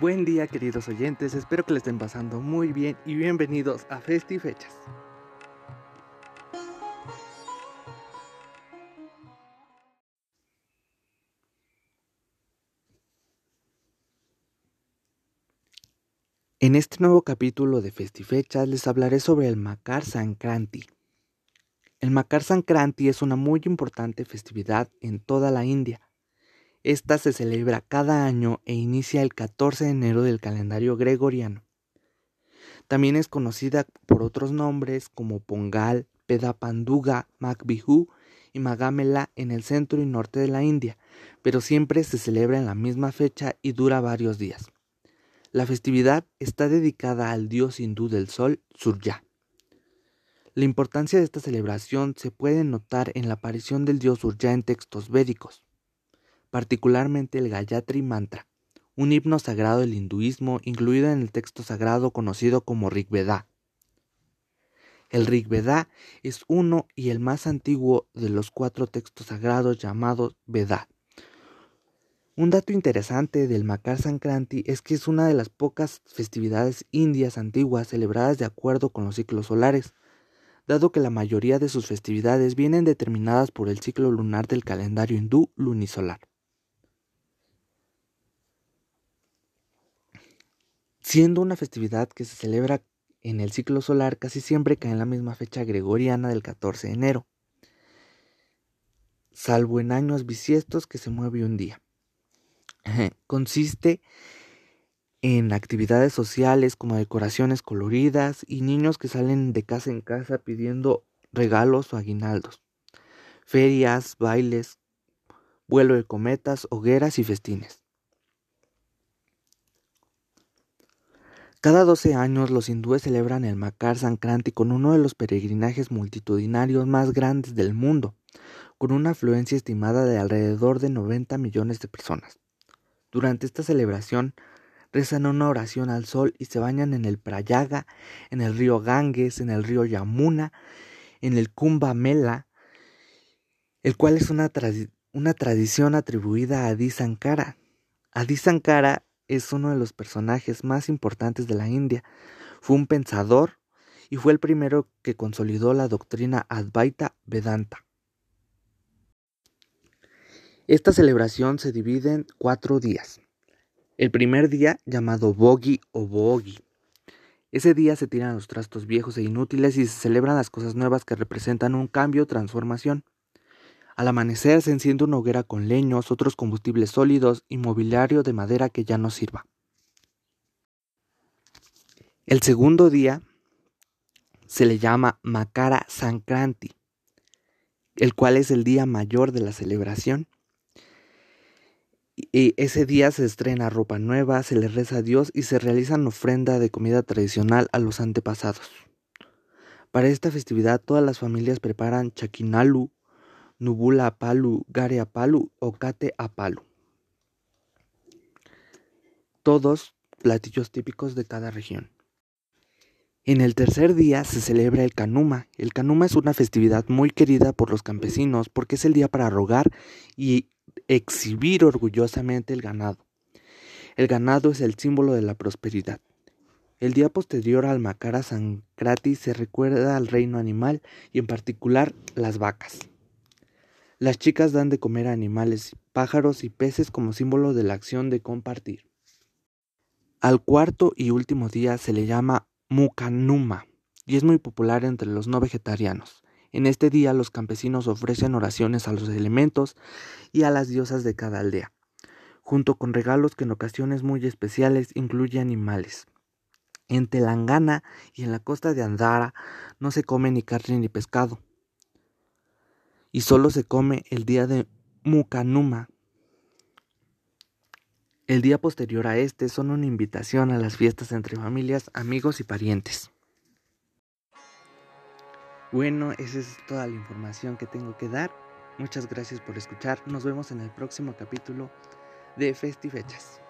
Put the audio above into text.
Buen día queridos oyentes, espero que le estén pasando muy bien y bienvenidos a Festi Fechas. En este nuevo capítulo de Festifechas les hablaré sobre el Makar Sankranti. El Makar Sankranti es una muy importante festividad en toda la India esta se celebra cada año e inicia el 14 de enero del calendario gregoriano. También es conocida por otros nombres como Pongal, Pedapanduga, Magbihu y Magamela en el centro y norte de la India, pero siempre se celebra en la misma fecha y dura varios días. La festividad está dedicada al dios hindú del sol, Surya. La importancia de esta celebración se puede notar en la aparición del dios Surya en textos védicos particularmente el Gayatri Mantra, un himno sagrado del hinduismo incluido en el texto sagrado conocido como Rigveda. El Rigveda es uno y el más antiguo de los cuatro textos sagrados llamados Veda. Un dato interesante del Makar Sankranti es que es una de las pocas festividades indias antiguas celebradas de acuerdo con los ciclos solares, dado que la mayoría de sus festividades vienen determinadas por el ciclo lunar del calendario hindú lunisolar. Siendo una festividad que se celebra en el ciclo solar, casi siempre cae en la misma fecha gregoriana del 14 de enero, salvo en años bisiestos que se mueve un día. Consiste en actividades sociales como decoraciones coloridas y niños que salen de casa en casa pidiendo regalos o aguinaldos, ferias, bailes, vuelo de cometas, hogueras y festines. Cada 12 años los hindúes celebran el Makar Sankranti con uno de los peregrinajes multitudinarios más grandes del mundo, con una afluencia estimada de alrededor de 90 millones de personas. Durante esta celebración rezan una oración al sol y se bañan en el Prayaga, en el río Ganges, en el río Yamuna, en el Kumbh Mela, el cual es una, tradición atribuida a Adi Sankara. Adi Sankara es uno de los personajes más importantes de la India. Fue un pensador y fue el primero que consolidó la doctrina Advaita Vedanta. Esta celebración se divide en cuatro días. El primer día, llamado Bogi o Bogi. Ese día se tiran los trastos viejos e inútiles y se celebran las cosas nuevas que representan un cambio o transformación. Al amanecer se enciende una hoguera con leños, otros combustibles sólidos y mobiliario de madera que ya no sirva. El segundo día se le llama Makara Sankranti, el cual es el día mayor de la celebración. Y ese día se estrena ropa nueva, se le reza a Dios y se realizan ofrenda de comida tradicional a los antepasados. Para esta festividad todas las familias preparan chakinalu, Nubula Apalu, Gare Apalu o Kate Apalu. Todos platillos típicos de cada región. En el tercer día se celebra el Kanuma. El Kanuma es una festividad muy querida por los campesinos porque es el día para rogar y exhibir orgullosamente el ganado. El ganado es el símbolo de la prosperidad. El día posterior al Makara Sankrati se recuerda al reino animal y en particular las vacas. Las chicas dan de comer a animales, pájaros y peces como símbolo de la acción de compartir. Al cuarto y último día se le llama Mukanuma y es muy popular entre los no vegetarianos. En este día los campesinos ofrecen oraciones a los elementos y a las diosas de cada aldea, junto con regalos que en ocasiones muy especiales incluyen animales. En Telangana y en la costa de Andhra no se come ni carne ni pescado, y solo se come el día de Mukanuma. El día posterior a este son una invitación a las fiestas entre familias, amigos y parientes. Bueno, esa es toda la información que tengo que dar. Muchas gracias por escuchar. Nos vemos en el próximo capítulo de Festifechas.